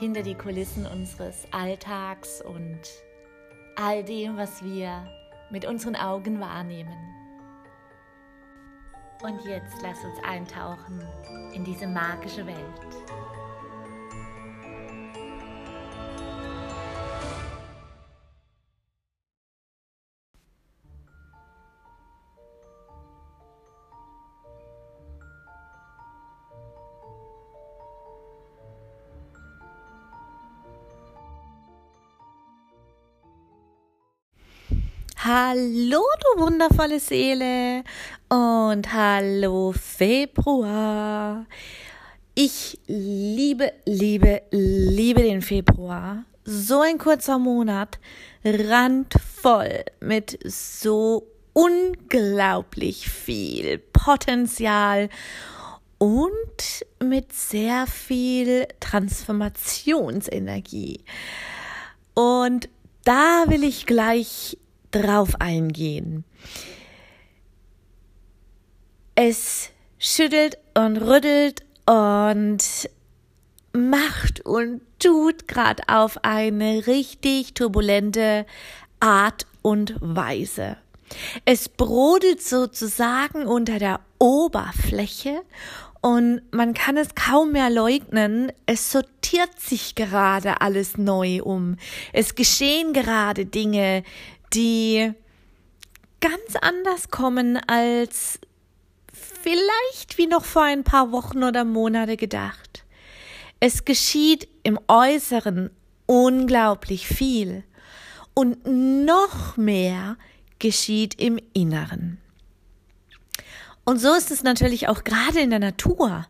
Hinter die Kulissen unseres Alltags und all dem, was wir mit unseren Augen wahrnehmen. Und jetzt lass uns eintauchen in diese magische Welt. Hallo, du wundervolle Seele und hallo Februar. Ich liebe, liebe, liebe den Februar. So ein kurzer Monat, randvoll mit so unglaublich viel Potenzial und mit sehr viel Transformationsenergie. Und da will ich gleich drauf eingehen. Es schüttelt und rüttelt und macht und tut gerade auf eine richtig turbulente Art und Weise. Es brodelt sozusagen unter der Oberfläche und man kann es kaum mehr leugnen, es sortiert sich gerade alles neu um. Es geschehen gerade Dinge, die ganz anders kommen als vielleicht wie noch vor ein paar Wochen oder Monate gedacht. Es geschieht im Äußeren unglaublich viel und noch mehr geschieht im Inneren. Und so ist es natürlich auch gerade in der Natur.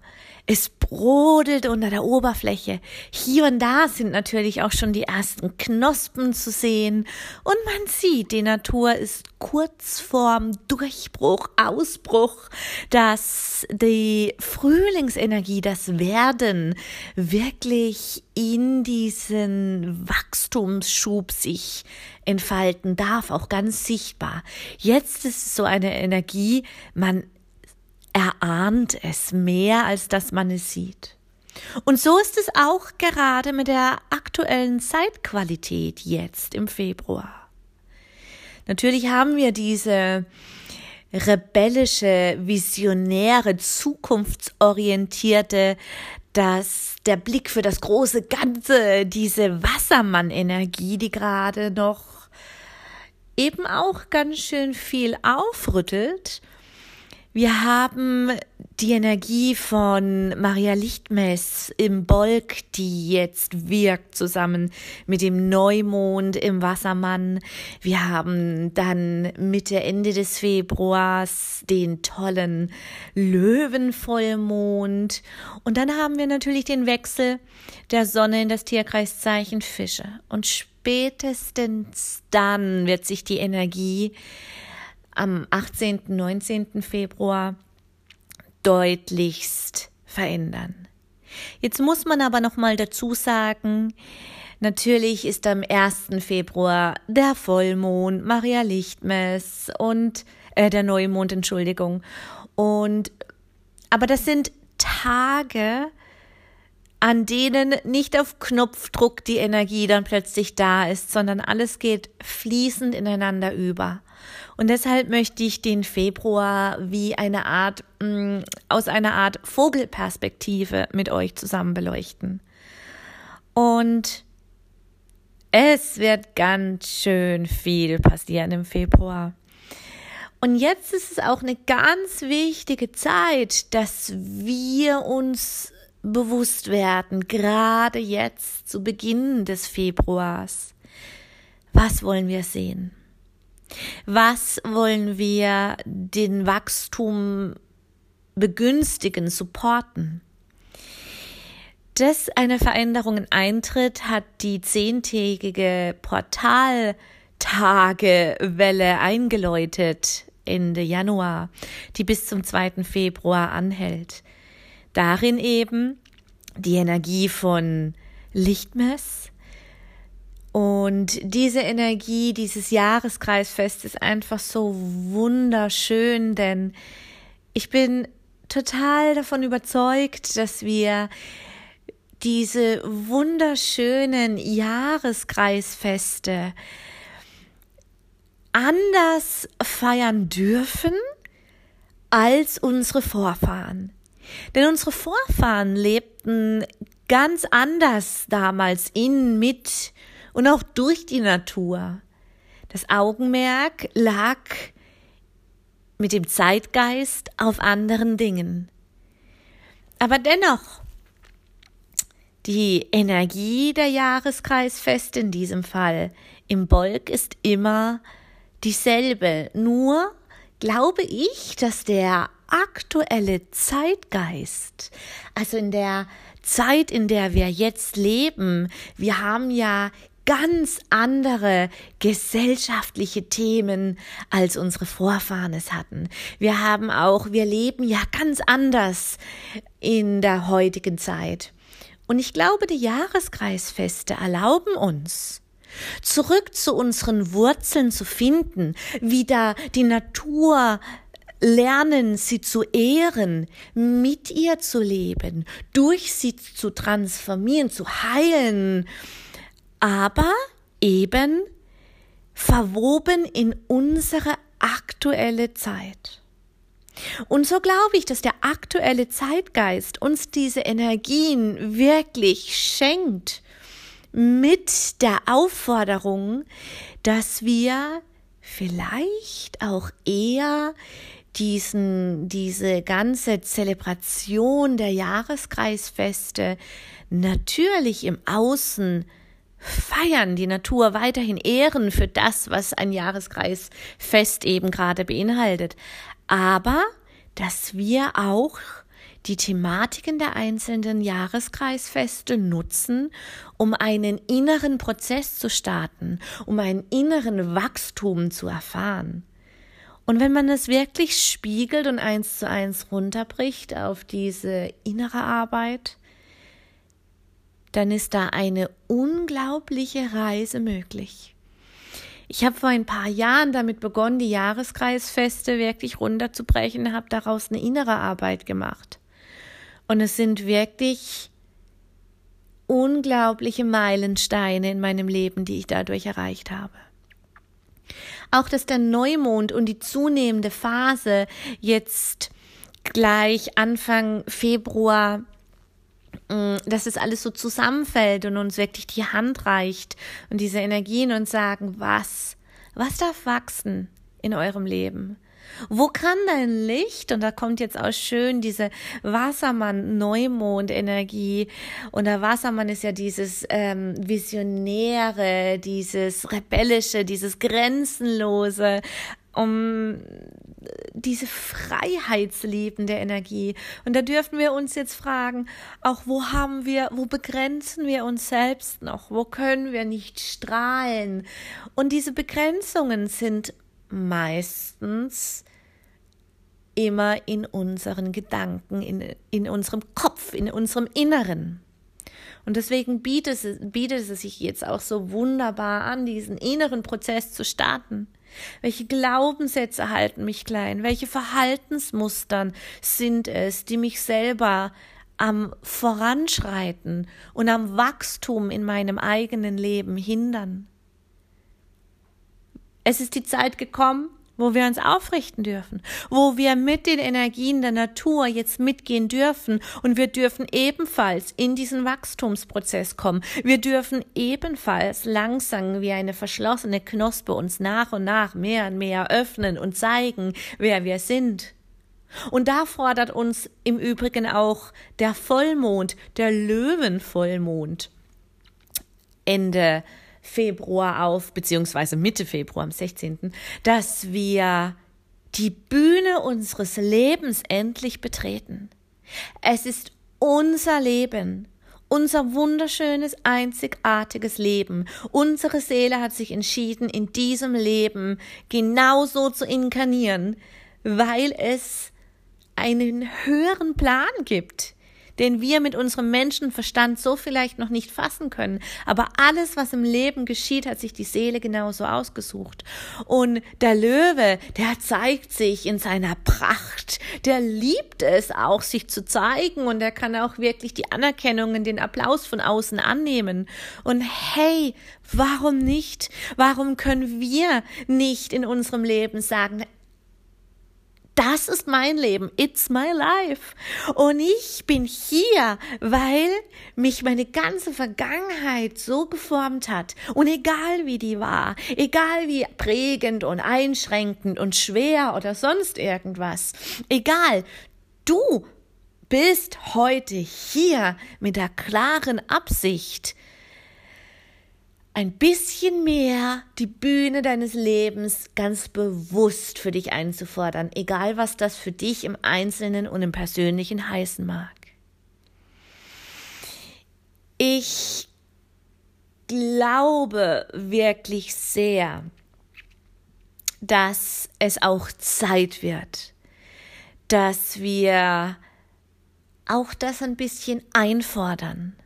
Es brodelt unter der Oberfläche. Hier und da sind natürlich auch schon die ersten Knospen zu sehen. Und man sieht, die Natur ist kurz vorm Durchbruch, Ausbruch, dass die Frühlingsenergie, das Werden wirklich in diesen Wachstumsschub sich entfalten darf, auch ganz sichtbar. Jetzt ist es so eine Energie, man erahnt es mehr, als dass man es sieht. Und so ist es auch gerade mit der aktuellen Zeitqualität jetzt im Februar. Natürlich haben wir diese rebellische, visionäre, zukunftsorientierte, dass der Blick für das große Ganze, diese Wassermann-Energie, die gerade noch eben auch ganz schön viel aufrüttelt wir haben die Energie von Maria Lichtmess im Bolk, die jetzt wirkt, zusammen mit dem Neumond im Wassermann. Wir haben dann Mitte, Ende des Februars den tollen Löwenvollmond. Und dann haben wir natürlich den Wechsel der Sonne in das Tierkreiszeichen Fische. Und spätestens dann wird sich die Energie am 18., 19. Februar deutlichst verändern. Jetzt muss man aber noch mal dazu sagen, natürlich ist am 1. Februar der Vollmond, Maria Lichtmess und äh, der Neumond, Entschuldigung. Und aber das sind Tage, an denen nicht auf Knopfdruck die Energie dann plötzlich da ist, sondern alles geht fließend ineinander über. Und deshalb möchte ich den Februar wie eine Art, mh, mm, aus einer Art Vogelperspektive mit euch zusammen beleuchten. Und es wird ganz schön viel passieren im Februar. Und jetzt ist es auch eine ganz wichtige Zeit, dass wir uns bewusst werden, gerade jetzt zu Beginn des Februars. Was wollen wir sehen? Was wollen wir den Wachstum begünstigen, supporten? dass eine Veränderung eintritt, hat die zehntägige Portaltagewelle eingeläutet Ende Januar, die bis zum 2. Februar anhält. Darin eben die Energie von Lichtmess. Und diese Energie dieses Jahreskreisfest ist einfach so wunderschön, denn ich bin total davon überzeugt, dass wir diese wunderschönen Jahreskreisfeste anders feiern dürfen als unsere Vorfahren. Denn unsere Vorfahren lebten ganz anders damals in, mit und auch durch die Natur. Das Augenmerk lag mit dem Zeitgeist auf anderen Dingen. Aber dennoch, die Energie der Jahreskreisfeste in diesem Fall im Bolk ist immer dieselbe. Nur glaube ich, dass der aktuelle Zeitgeist, also in der Zeit, in der wir jetzt leben, wir haben ja ganz andere gesellschaftliche Themen, als unsere Vorfahren es hatten. Wir haben auch, wir leben ja ganz anders in der heutigen Zeit. Und ich glaube, die Jahreskreisfeste erlauben uns, zurück zu unseren Wurzeln zu finden, wieder die Natur lernen, sie zu ehren, mit ihr zu leben, durch sie zu transformieren, zu heilen, aber eben verwoben in unsere aktuelle Zeit. Und so glaube ich, dass der aktuelle Zeitgeist uns diese Energien wirklich schenkt mit der Aufforderung, dass wir vielleicht auch eher diesen, diese ganze Zelebration der Jahreskreisfeste natürlich im Außen feiern, die Natur weiterhin ehren für das, was ein Jahreskreisfest eben gerade beinhaltet. Aber, dass wir auch die Thematiken der einzelnen Jahreskreisfeste nutzen, um einen inneren Prozess zu starten, um einen inneren Wachstum zu erfahren. Und wenn man es wirklich spiegelt und eins zu eins runterbricht auf diese innere Arbeit, dann ist da eine unglaubliche Reise möglich. Ich habe vor ein paar Jahren damit begonnen, die Jahreskreisfeste wirklich runterzubrechen, habe daraus eine innere Arbeit gemacht. Und es sind wirklich unglaubliche Meilensteine in meinem Leben, die ich dadurch erreicht habe. Auch dass der Neumond und die zunehmende Phase jetzt gleich Anfang Februar dass es alles so zusammenfällt und uns wirklich die Hand reicht und diese Energien uns sagen, was, was darf wachsen in eurem Leben? Wo kann dein Licht, und da kommt jetzt auch schön diese Wassermann-Neumond-Energie, und der Wassermann ist ja dieses ähm, Visionäre, dieses Rebellische, dieses Grenzenlose, um diese freiheitsliebende Energie. Und da dürfen wir uns jetzt fragen, auch wo haben wir, wo begrenzen wir uns selbst noch? Wo können wir nicht strahlen? Und diese Begrenzungen sind meistens immer in unseren Gedanken, in, in unserem Kopf, in unserem Inneren. Und deswegen bietet es, bietet es sich jetzt auch so wunderbar an, diesen inneren Prozess zu starten. Welche Glaubenssätze halten mich klein? Welche Verhaltensmustern sind es, die mich selber am Voranschreiten und am Wachstum in meinem eigenen Leben hindern? Es ist die Zeit gekommen, wo wir uns aufrichten dürfen, wo wir mit den Energien der Natur jetzt mitgehen dürfen und wir dürfen ebenfalls in diesen Wachstumsprozess kommen. Wir dürfen ebenfalls langsam wie eine verschlossene Knospe uns nach und nach mehr und mehr öffnen und zeigen, wer wir sind. Und da fordert uns im Übrigen auch der Vollmond, der Löwenvollmond. Ende Februar auf, beziehungsweise Mitte Februar am 16., dass wir die Bühne unseres Lebens endlich betreten. Es ist unser Leben unser wunderschönes, einzigartiges Leben. Unsere Seele hat sich entschieden, in diesem Leben genauso zu inkarnieren, weil es einen höheren Plan gibt den wir mit unserem Menschenverstand so vielleicht noch nicht fassen können. Aber alles, was im Leben geschieht, hat sich die Seele genauso ausgesucht. Und der Löwe, der zeigt sich in seiner Pracht. Der liebt es auch, sich zu zeigen und er kann auch wirklich die Anerkennung und den Applaus von außen annehmen. Und hey, warum nicht? Warum können wir nicht in unserem Leben sagen, das ist mein Leben. It's my life. Und ich bin hier, weil mich meine ganze Vergangenheit so geformt hat. Und egal wie die war, egal wie prägend und einschränkend und schwer oder sonst irgendwas, egal, du bist heute hier mit der klaren Absicht, ein bisschen mehr die Bühne deines Lebens ganz bewusst für dich einzufordern, egal was das für dich im Einzelnen und im Persönlichen heißen mag. Ich glaube wirklich sehr, dass es auch Zeit wird, dass wir auch das ein bisschen einfordern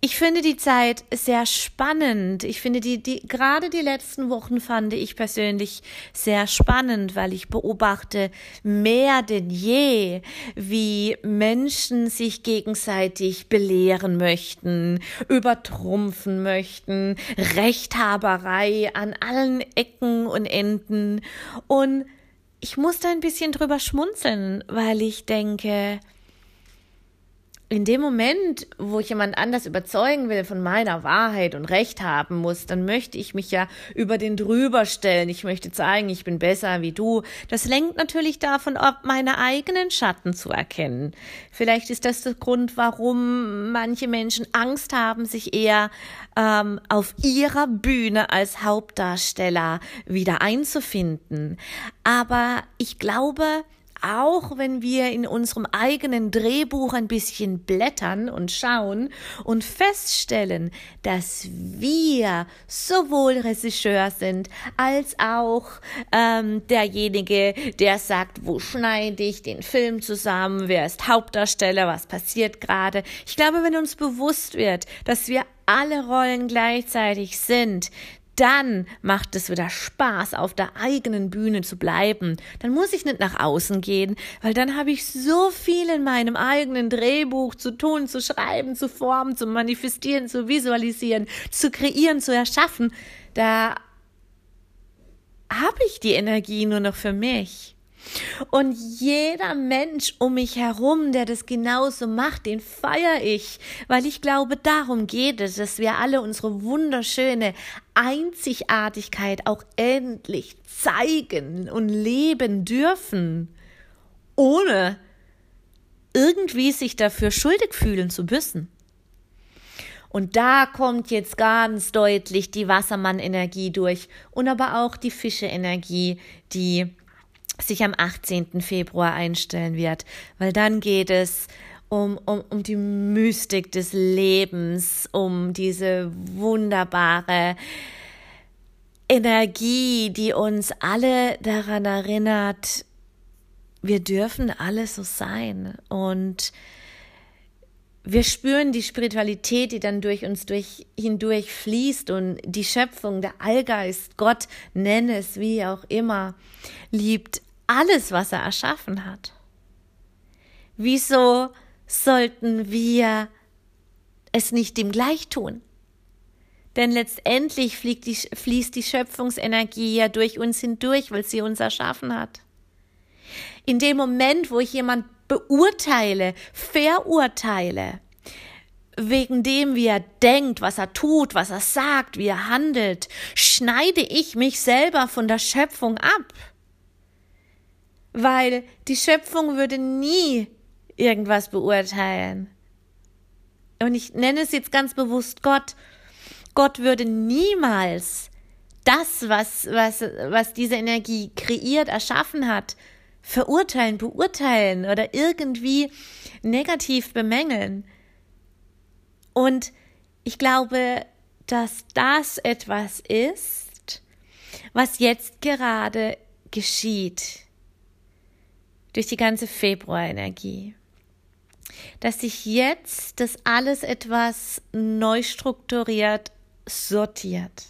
ich finde die Zeit sehr spannend. Ich finde die, die, gerade die letzten Wochen fand ich persönlich sehr spannend, weil ich beobachte mehr denn je, wie Menschen sich gegenseitig belehren möchten, übertrumpfen möchten, Rechthaberei an allen Ecken und Enden. Und ich muss da ein bisschen drüber schmunzeln, weil ich denke, in dem Moment, wo ich jemand anders überzeugen will von meiner Wahrheit und Recht haben muss, dann möchte ich mich ja über den drüber stellen. Ich möchte zeigen, ich bin besser wie du. Das lenkt natürlich davon ab, meine eigenen Schatten zu erkennen. Vielleicht ist das der Grund, warum manche Menschen Angst haben, sich eher ähm, auf ihrer Bühne als Hauptdarsteller wieder einzufinden. Aber ich glaube, auch wenn wir in unserem eigenen Drehbuch ein bisschen blättern und schauen und feststellen, dass wir sowohl Regisseur sind als auch ähm, derjenige, der sagt, wo schneide ich den Film zusammen, wer ist Hauptdarsteller, was passiert gerade. Ich glaube, wenn uns bewusst wird, dass wir alle Rollen gleichzeitig sind, dann macht es wieder Spaß, auf der eigenen Bühne zu bleiben. Dann muss ich nicht nach außen gehen, weil dann habe ich so viel in meinem eigenen Drehbuch zu tun, zu schreiben, zu formen, zu manifestieren, zu visualisieren, zu kreieren, zu erschaffen. Da habe ich die Energie nur noch für mich. Und jeder Mensch um mich herum, der das genauso macht, den feiere ich, weil ich glaube, darum geht es, dass wir alle unsere wunderschöne Einzigartigkeit auch endlich zeigen und leben dürfen, ohne irgendwie sich dafür schuldig fühlen zu müssen. Und da kommt jetzt ganz deutlich die Wassermann-Energie durch und aber auch die Fische-Energie, die sich am 18. Februar einstellen wird, weil dann geht es um, um, um die Mystik des Lebens, um diese wunderbare Energie, die uns alle daran erinnert, wir dürfen alle so sein und wir spüren die Spiritualität, die dann durch uns durch, hindurch fließt und die Schöpfung, der Allgeist, Gott, nenne es wie auch immer, liebt alles, was er erschaffen hat. Wieso sollten wir es nicht ihm gleich tun? Denn letztendlich die, fließt die Schöpfungsenergie ja durch uns hindurch, weil sie uns erschaffen hat. In dem Moment, wo ich jemand beurteile, verurteile, wegen dem, wie er denkt, was er tut, was er sagt, wie er handelt, schneide ich mich selber von der Schöpfung ab weil die Schöpfung würde nie irgendwas beurteilen. Und ich nenne es jetzt ganz bewusst Gott. Gott würde niemals das, was, was, was diese Energie kreiert, erschaffen hat, verurteilen, beurteilen oder irgendwie negativ bemängeln. Und ich glaube, dass das etwas ist, was jetzt gerade geschieht durch die ganze Februarenergie. Dass sich jetzt das alles etwas neu strukturiert, sortiert.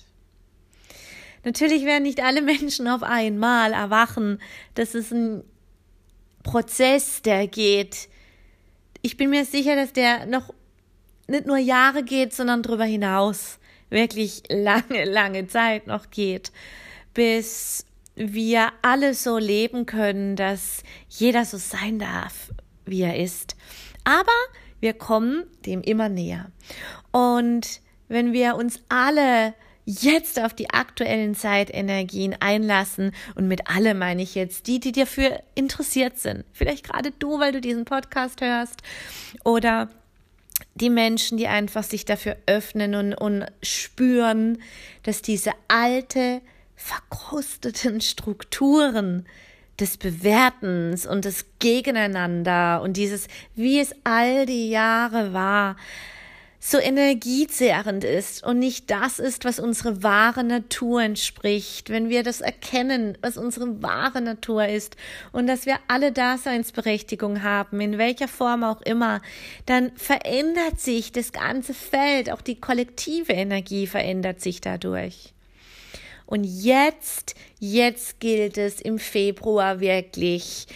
Natürlich werden nicht alle Menschen auf einmal erwachen. Das ist ein Prozess, der geht. Ich bin mir sicher, dass der noch nicht nur Jahre geht, sondern darüber hinaus wirklich lange, lange Zeit noch geht, bis wir alle so leben können, dass jeder so sein darf, wie er ist. Aber wir kommen dem immer näher. Und wenn wir uns alle jetzt auf die aktuellen Zeitenergien einlassen und mit alle meine ich jetzt die, die dafür interessiert sind. Vielleicht gerade du, weil du diesen Podcast hörst oder die Menschen, die einfach sich dafür öffnen und, und spüren, dass diese alte verkrusteten Strukturen des Bewertens und des Gegeneinander und dieses, wie es all die Jahre war, so energiezehrend ist und nicht das ist, was unsere wahre Natur entspricht, wenn wir das erkennen, was unsere wahre Natur ist und dass wir alle Daseinsberechtigung haben, in welcher Form auch immer, dann verändert sich das ganze Feld, auch die kollektive Energie verändert sich dadurch. Und jetzt, jetzt gilt es im Februar wirklich,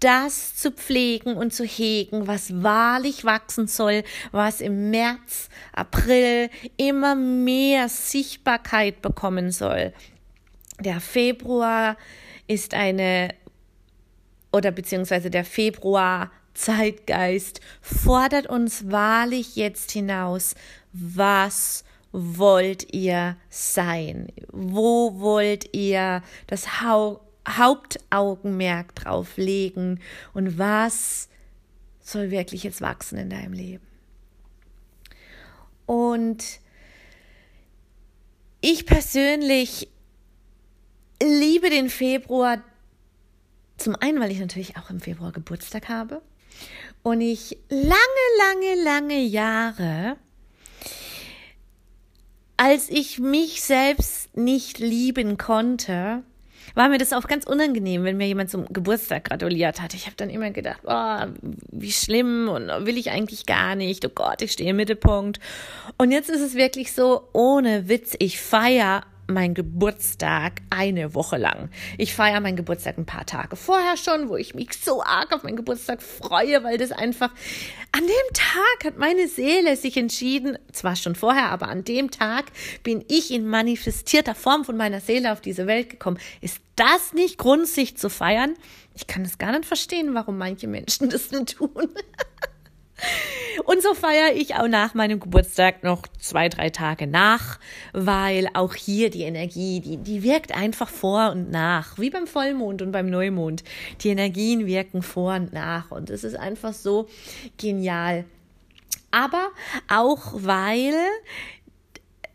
das zu pflegen und zu hegen, was wahrlich wachsen soll, was im März, April immer mehr Sichtbarkeit bekommen soll. Der Februar ist eine oder beziehungsweise der Februar Zeitgeist fordert uns wahrlich jetzt hinaus, was wollt ihr sein? Wo wollt ihr das ha Hauptaugenmerk drauf legen? Und was soll wirklich jetzt wachsen in deinem Leben? Und ich persönlich liebe den Februar zum einen, weil ich natürlich auch im Februar Geburtstag habe und ich lange, lange, lange Jahre als ich mich selbst nicht lieben konnte, war mir das auch ganz unangenehm, wenn mir jemand zum Geburtstag gratuliert hat. Ich habe dann immer gedacht, oh, wie schlimm und will ich eigentlich gar nicht. Oh Gott, ich stehe im Mittelpunkt. Und jetzt ist es wirklich so, ohne Witz, ich feiere mein Geburtstag eine Woche lang. Ich feiere meinen Geburtstag ein paar Tage vorher schon, wo ich mich so arg auf meinen Geburtstag freue, weil das einfach an dem Tag hat meine Seele sich entschieden, zwar schon vorher, aber an dem Tag bin ich in manifestierter Form von meiner Seele auf diese Welt gekommen. Ist das nicht Grund, sich zu feiern? Ich kann es gar nicht verstehen, warum manche Menschen das nicht tun. Und so feiere ich auch nach meinem Geburtstag noch zwei, drei Tage nach, weil auch hier die Energie, die, die wirkt einfach vor und nach, wie beim Vollmond und beim Neumond. Die Energien wirken vor und nach und es ist einfach so genial. Aber auch weil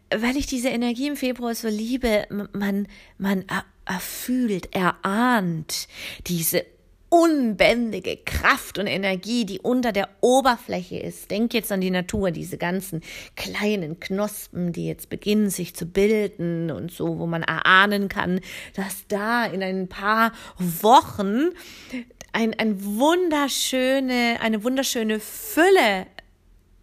weil ich diese Energie im Februar so liebe, man, man erfühlt, erahnt diese unbändige Kraft und Energie, die unter der Oberfläche ist. Denk jetzt an die Natur, diese ganzen kleinen Knospen, die jetzt beginnen sich zu bilden und so, wo man erahnen kann, dass da in ein paar Wochen ein, ein wunderschöne, eine wunderschöne Fülle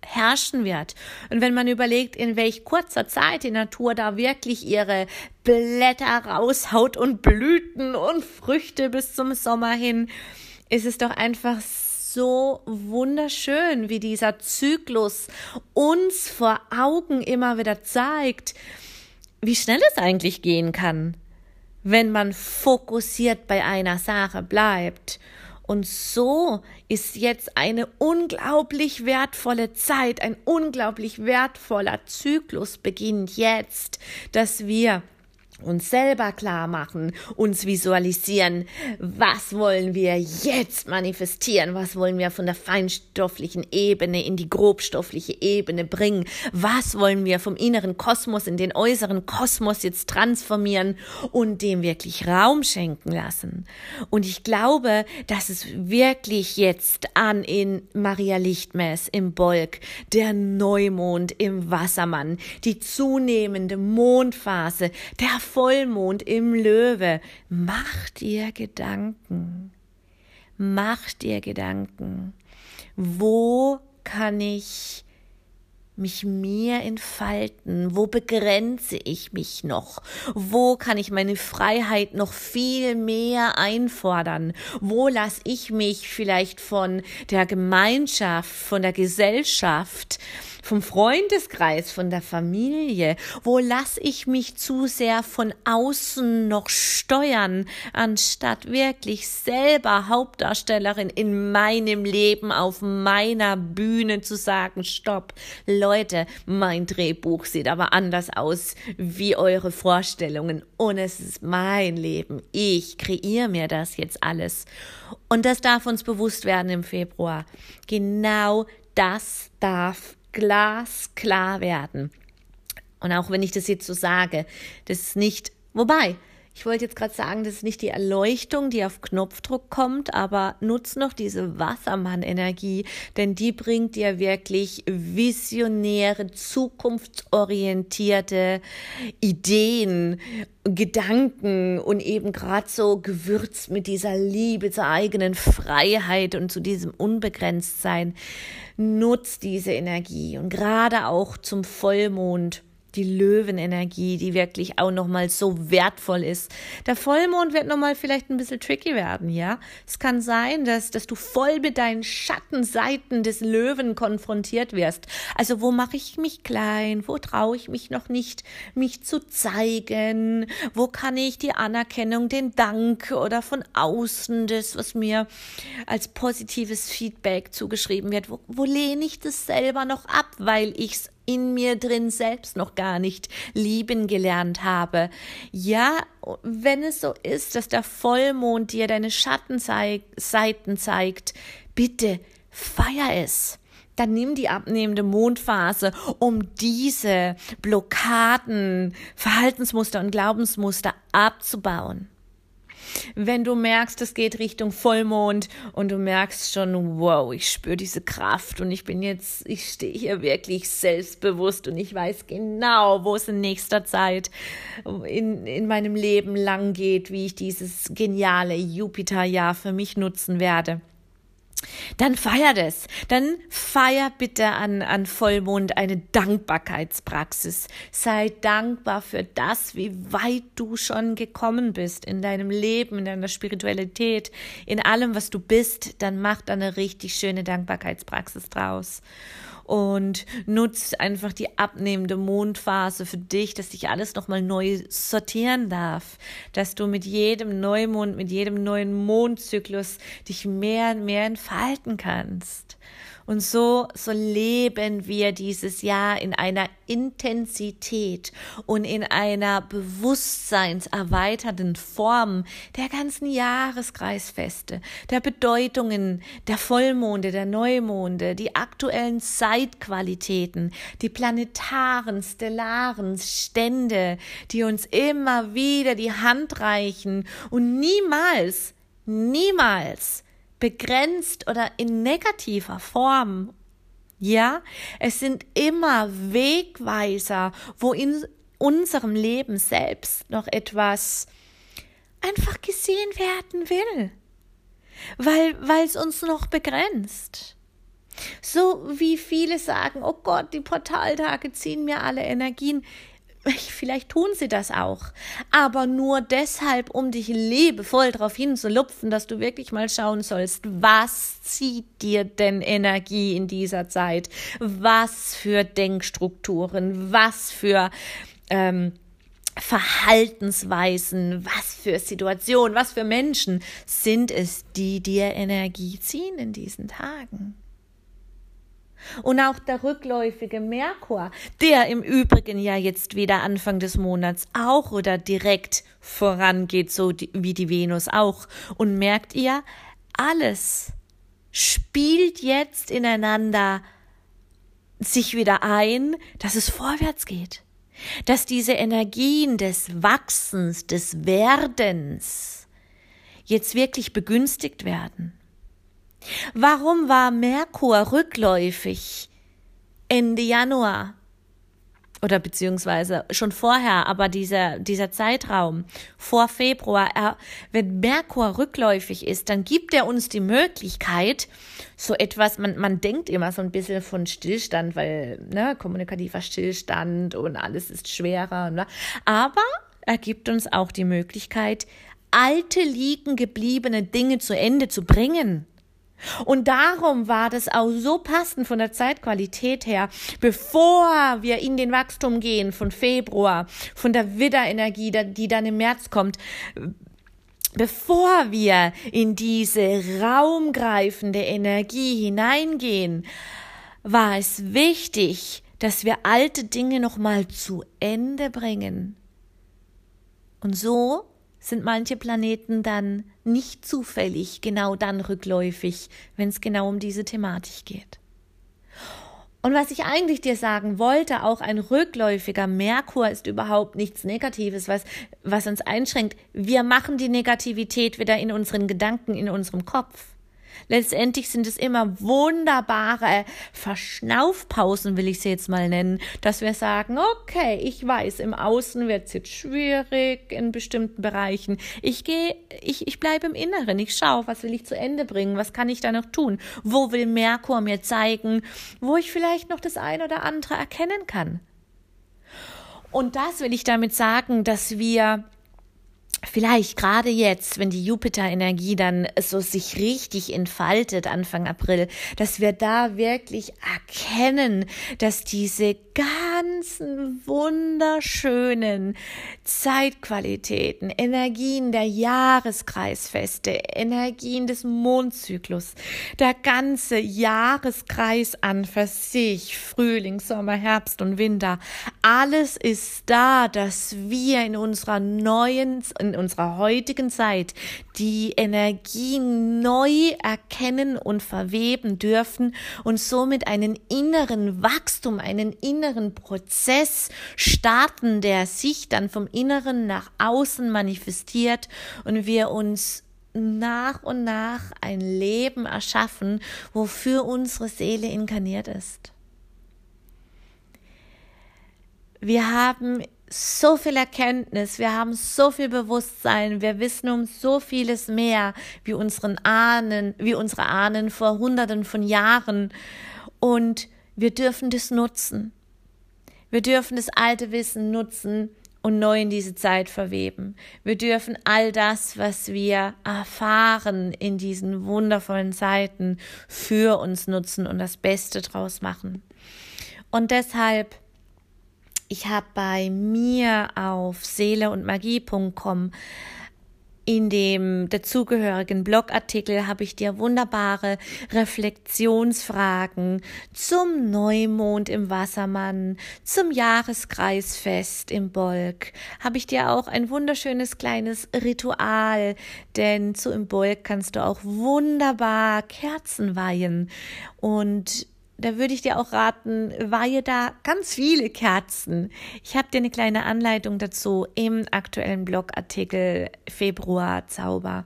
herrschen wird. Und wenn man überlegt, in welch kurzer Zeit die Natur da wirklich ihre Blätter raushaut und Blüten und Früchte bis zum Sommer hin, ist es doch einfach so wunderschön, wie dieser Zyklus uns vor Augen immer wieder zeigt, wie schnell es eigentlich gehen kann, wenn man fokussiert bei einer Sache bleibt und so ist jetzt eine unglaublich wertvolle Zeit, ein unglaublich wertvoller Zyklus beginnt jetzt, dass wir uns selber klar machen, uns visualisieren, was wollen wir jetzt manifestieren, was wollen wir von der feinstofflichen Ebene in die grobstoffliche Ebene bringen, was wollen wir vom inneren Kosmos in den äußeren Kosmos jetzt transformieren und dem wirklich Raum schenken lassen. Und ich glaube, dass es wirklich jetzt an in Maria Lichtmess im Bolk, der Neumond im Wassermann, die zunehmende Mondphase, der Vollmond im Löwe. Mach dir Gedanken. Mach dir Gedanken. Wo kann ich mich mehr entfalten? Wo begrenze ich mich noch? Wo kann ich meine Freiheit noch viel mehr einfordern? Wo lasse ich mich vielleicht von der Gemeinschaft, von der Gesellschaft, vom Freundeskreis, von der Familie? Wo lasse ich mich zu sehr von außen noch steuern, anstatt wirklich selber Hauptdarstellerin in meinem Leben auf meiner Bühne zu sagen, stopp, Leute, mein Drehbuch sieht aber anders aus wie eure Vorstellungen und es ist mein Leben. Ich kreiere mir das jetzt alles. Und das darf uns bewusst werden im Februar. Genau das darf glasklar werden. Und auch wenn ich das jetzt so sage, das ist nicht, wobei, ich wollte jetzt gerade sagen, das ist nicht die Erleuchtung, die auf Knopfdruck kommt, aber nutz noch diese Wassermann-Energie, denn die bringt dir wirklich visionäre, zukunftsorientierte Ideen, Gedanken und eben gerade so gewürzt mit dieser Liebe zur eigenen Freiheit und zu diesem Unbegrenztsein. Nutz diese Energie und gerade auch zum Vollmond die Löwenenergie, die wirklich auch nochmal so wertvoll ist. Der Vollmond wird nochmal vielleicht ein bisschen tricky werden, ja. Es kann sein, dass, dass du voll mit deinen Schattenseiten des Löwen konfrontiert wirst. Also wo mache ich mich klein? Wo traue ich mich noch nicht, mich zu zeigen? Wo kann ich die Anerkennung, den Dank oder von außen das, was mir als positives Feedback zugeschrieben wird, wo, wo lehne ich das selber noch ab, weil ich es in mir drin selbst noch gar nicht lieben gelernt habe. Ja, wenn es so ist, dass der Vollmond dir deine Schattenseiten zeigt, bitte feier es dann nimm die abnehmende Mondphase, um diese Blockaden, Verhaltensmuster und Glaubensmuster abzubauen. Wenn du merkst, es geht Richtung Vollmond und du merkst schon, wow, ich spüre diese Kraft und ich bin jetzt, ich stehe hier wirklich selbstbewusst und ich weiß genau, wo es in nächster Zeit in, in meinem Leben lang geht, wie ich dieses geniale Jupiterjahr für mich nutzen werde dann feier das. Dann feier bitte an, an Vollmond eine Dankbarkeitspraxis. Sei dankbar für das, wie weit du schon gekommen bist in deinem Leben, in deiner Spiritualität, in allem, was du bist. Dann mach da eine richtig schöne Dankbarkeitspraxis draus und nutzt einfach die abnehmende Mondphase für dich, dass sich alles nochmal neu sortieren darf, dass du mit jedem Neumond, mit jedem neuen Mondzyklus dich mehr und mehr entfalten kannst. Und so, so leben wir dieses Jahr in einer Intensität und in einer bewusstseinserweiternden Form der ganzen Jahreskreisfeste, der Bedeutungen der Vollmonde, der Neumonde, die aktuellen Zeitqualitäten, die planetaren, stellaren Stände, die uns immer wieder die Hand reichen und niemals, niemals begrenzt oder in negativer Form. Ja, es sind immer Wegweiser, wo in unserem Leben selbst noch etwas einfach gesehen werden will, weil weil es uns noch begrenzt. So wie viele sagen, oh Gott, die Portaltage ziehen mir alle Energien vielleicht tun sie das auch, aber nur deshalb, um dich liebevoll darauf hinzulupfen, dass du wirklich mal schauen sollst, was zieht dir denn Energie in dieser Zeit, was für Denkstrukturen, was für ähm, Verhaltensweisen, was für Situationen, was für Menschen sind es, die dir Energie ziehen in diesen Tagen. Und auch der rückläufige Merkur, der im Übrigen ja jetzt wieder Anfang des Monats auch oder direkt vorangeht, so wie die Venus auch. Und merkt ihr, alles spielt jetzt ineinander sich wieder ein, dass es vorwärts geht. Dass diese Energien des Wachsens, des Werdens jetzt wirklich begünstigt werden. Warum war Merkur rückläufig Ende Januar? Oder beziehungsweise schon vorher, aber dieser, dieser Zeitraum vor Februar, er, wenn Merkur rückläufig ist, dann gibt er uns die Möglichkeit, so etwas, man, man denkt immer so ein bisschen von Stillstand, weil, ne, kommunikativer Stillstand und alles ist schwerer, ne? aber er gibt uns auch die Möglichkeit, alte liegen gebliebene Dinge zu Ende zu bringen. Und darum war das auch so passend von der Zeitqualität her, bevor wir in den Wachstum gehen von Februar, von der Widderenergie, die dann im März kommt, bevor wir in diese raumgreifende Energie hineingehen, war es wichtig, dass wir alte Dinge nochmal zu Ende bringen. Und so sind manche Planeten dann nicht zufällig genau dann rückläufig, wenn es genau um diese Thematik geht. Und was ich eigentlich dir sagen wollte, auch ein rückläufiger Merkur ist überhaupt nichts Negatives, was, was uns einschränkt. Wir machen die Negativität wieder in unseren Gedanken, in unserem Kopf. Letztendlich sind es immer wunderbare Verschnaufpausen, will ich sie jetzt mal nennen, dass wir sagen, okay, ich weiß, im Außen wird es jetzt schwierig in bestimmten Bereichen. Ich gehe, ich, ich bleibe im Inneren, ich schaue, was will ich zu Ende bringen, was kann ich da noch tun, wo will Merkur mir zeigen, wo ich vielleicht noch das eine oder andere erkennen kann. Und das will ich damit sagen, dass wir vielleicht gerade jetzt, wenn die Jupiter-Energie dann so sich richtig entfaltet Anfang April, dass wir da wirklich erkennen, dass diese ganzen wunderschönen Zeitqualitäten, Energien der Jahreskreisfeste, Energien des Mondzyklus, der ganze Jahreskreis an für sich, Frühling, Sommer, Herbst und Winter, alles ist da, dass wir in unserer neuen, in unserer heutigen Zeit die Energie neu erkennen und verweben dürfen und somit einen inneren Wachstum, einen inneren Prozess starten, der sich dann vom Inneren nach außen manifestiert und wir uns nach und nach ein Leben erschaffen, wofür unsere Seele inkarniert ist. Wir haben so viel Erkenntnis, wir haben so viel Bewusstsein, wir wissen um so vieles mehr wie unseren Ahnen, wie unsere Ahnen vor hunderten von Jahren und wir dürfen das nutzen. Wir dürfen das alte Wissen nutzen und neu in diese Zeit verweben. Wir dürfen all das, was wir erfahren in diesen wundervollen Zeiten für uns nutzen und das Beste draus machen. Und deshalb ich habe bei mir auf seeleundmagie.com in dem dazugehörigen Blogartikel habe ich dir wunderbare Reflexionsfragen zum Neumond im Wassermann, zum Jahreskreisfest im Bolk. Habe ich dir auch ein wunderschönes kleines Ritual, denn zu im Bolk kannst du auch wunderbar Kerzen weihen und da würde ich dir auch raten, weihe da ganz viele Kerzen. Ich habe dir eine kleine Anleitung dazu im aktuellen Blogartikel Februar Zauber.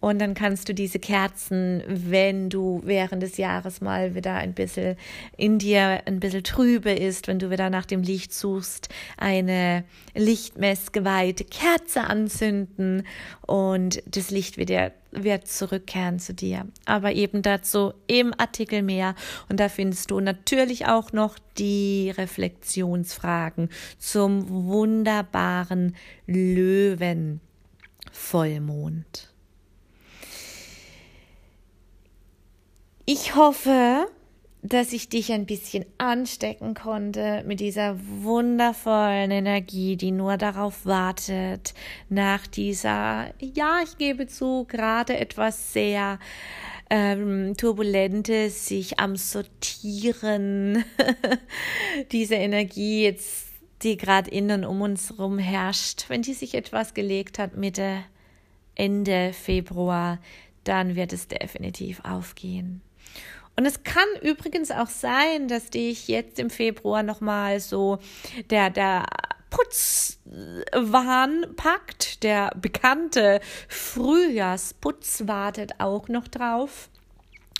Und dann kannst du diese Kerzen, wenn du während des Jahres mal wieder ein bisschen in dir ein bisschen trübe ist, wenn du wieder nach dem Licht suchst, eine lichtmessgeweihte Kerze anzünden und das Licht wieder wird zurückkehren zu dir. Aber eben dazu im Artikel mehr. Und da findest du natürlich auch noch die Reflexionsfragen zum wunderbaren Löwenvollmond. Ich hoffe, dass ich dich ein bisschen anstecken konnte mit dieser wundervollen Energie, die nur darauf wartet, nach dieser, ja, ich gebe zu, gerade etwas sehr ähm, Turbulente, sich am Sortieren, diese Energie jetzt, die gerade innen um uns herum herrscht, wenn die sich etwas gelegt hat Mitte, Ende Februar, dann wird es definitiv aufgehen. Und es kann übrigens auch sein, dass dich jetzt im Februar nochmal so der, der Putzwahn packt. Der bekannte Frühjahrsputz wartet auch noch drauf.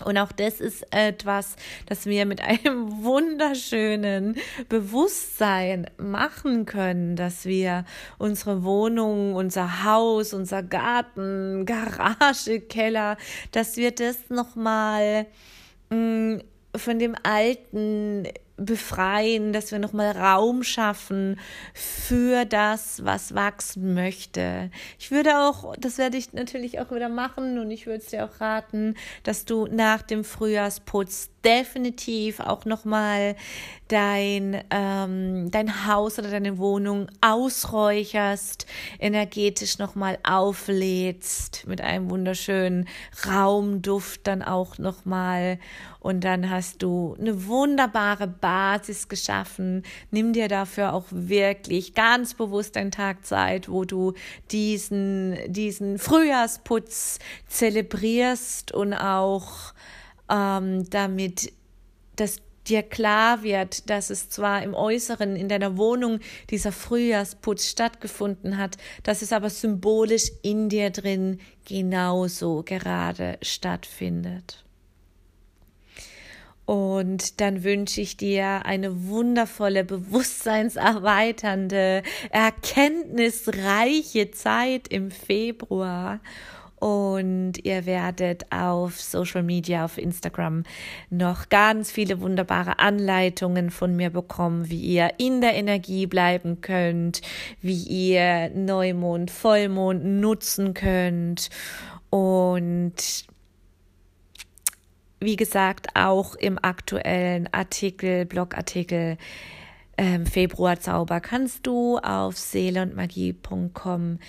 Und auch das ist etwas, das wir mit einem wunderschönen Bewusstsein machen können, dass wir unsere Wohnung, unser Haus, unser Garten, Garage, Keller, dass wir das nochmal mm, von dem Alten befreien, dass wir nochmal Raum schaffen für das, was wachsen möchte. Ich würde auch, das werde ich natürlich auch wieder machen und ich würde es dir auch raten, dass du nach dem Frühjahrsputz definitiv auch nochmal dein, ähm, dein Haus oder deine Wohnung ausräucherst, energetisch nochmal auflädst mit einem wunderschönen Raumduft dann auch nochmal und dann hast du eine wunderbare Basis geschaffen. Nimm dir dafür auch wirklich ganz bewusst einen Tag Zeit, wo du diesen, diesen Frühjahrsputz zelebrierst und auch ähm, damit dass dir klar wird, dass es zwar im Äußeren in deiner Wohnung dieser Frühjahrsputz stattgefunden hat, dass es aber symbolisch in dir drin genauso gerade stattfindet. Und dann wünsche ich dir eine wundervolle, bewusstseinserweiternde, erkenntnisreiche Zeit im Februar. Und ihr werdet auf Social Media, auf Instagram noch ganz viele wunderbare Anleitungen von mir bekommen, wie ihr in der Energie bleiben könnt, wie ihr Neumond, Vollmond nutzen könnt. Und wie gesagt, auch im aktuellen Artikel, Blogartikel ähm, Februarzauber kannst du auf seeleundmagie.com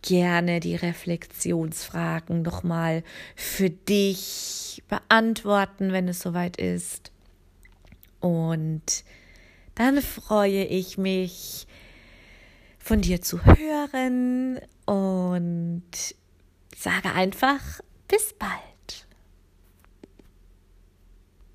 gerne die Reflexionsfragen nochmal für dich beantworten, wenn es soweit ist. Und dann freue ich mich, von dir zu hören und sage einfach bis bald.